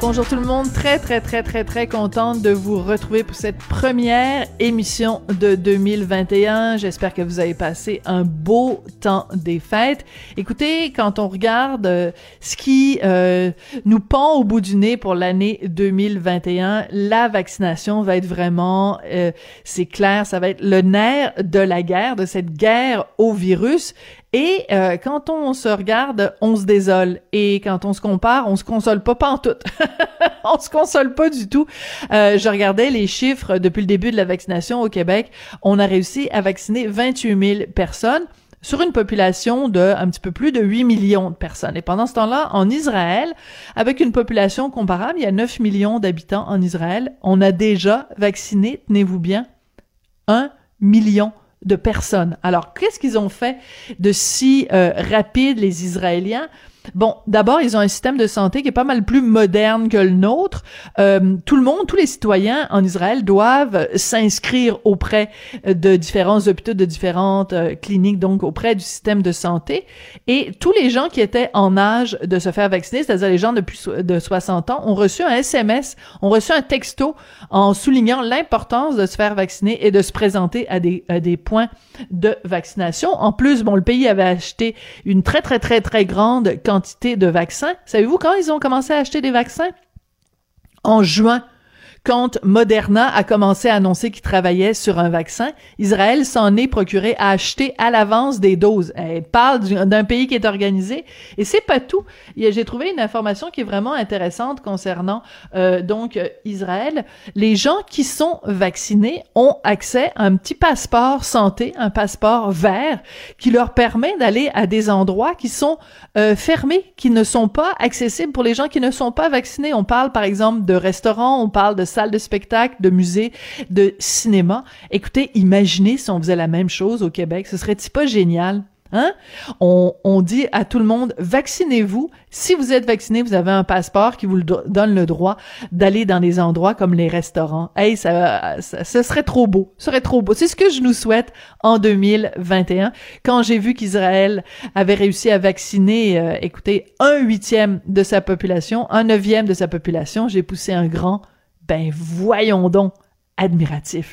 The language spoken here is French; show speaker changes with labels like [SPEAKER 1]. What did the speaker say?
[SPEAKER 1] Bonjour tout le monde, très très très très très contente de vous retrouver pour cette première émission de 2021. J'espère que vous avez passé un beau temps des fêtes. Écoutez, quand on regarde euh, ce qui euh, nous pend au bout du nez pour l'année 2021, la vaccination va être vraiment, euh, c'est clair, ça va être le nerf de la guerre, de cette guerre au virus. Et euh, quand on se regarde, on se désole. Et quand on se compare, on se console pas pantoute. on se console pas du tout. Euh, je regardais les chiffres depuis le début de la vaccination au Québec. On a réussi à vacciner 28 000 personnes sur une population de un petit peu plus de 8 millions de personnes. Et pendant ce temps-là, en Israël, avec une population comparable, il y a 9 millions d'habitants en Israël, on a déjà vacciné, tenez-vous bien, 1 million de personnes. Alors, qu'est-ce qu'ils ont fait de si euh, rapide, les Israéliens? Bon, d'abord, ils ont un système de santé qui est pas mal plus moderne que le nôtre. Euh, tout le monde, tous les citoyens en Israël doivent s'inscrire auprès de différents hôpitaux, de différentes euh, cliniques, donc auprès du système de santé. Et tous les gens qui étaient en âge de se faire vacciner, c'est-à-dire les gens de plus de 60 ans, ont reçu un SMS, ont reçu un texto en soulignant l'importance de se faire vacciner et de se présenter à des, à des points de vaccination. En plus, bon, le pays avait acheté une très, très, très, très grande quantité de vaccins. Savez-vous quand ils ont commencé à acheter des vaccins? En juin quand Moderna a commencé à annoncer qu'il travaillait sur un vaccin, Israël s'en est procuré à acheter à l'avance des doses. Elle parle d'un pays qui est organisé et c'est pas tout. J'ai trouvé une information qui est vraiment intéressante concernant euh, donc euh, Israël. Les gens qui sont vaccinés ont accès à un petit passeport santé, un passeport vert qui leur permet d'aller à des endroits qui sont euh, fermés, qui ne sont pas accessibles pour les gens qui ne sont pas vaccinés. On parle par exemple de restaurants, on parle de salles de spectacle, de musées, de cinéma. Écoutez, imaginez si on faisait la même chose au Québec. Ce serait-il pas génial? Hein? On, on, dit à tout le monde, vaccinez-vous. Si vous êtes vacciné, vous avez un passeport qui vous donne le droit d'aller dans des endroits comme les restaurants. Hey, ça, ça, ce serait trop beau. Serait trop beau. C'est ce que je nous souhaite en 2021. Quand j'ai vu qu'Israël avait réussi à vacciner, euh, écoutez, un huitième de sa population, un neuvième de sa population, j'ai poussé un grand ben voyons donc, admiratif.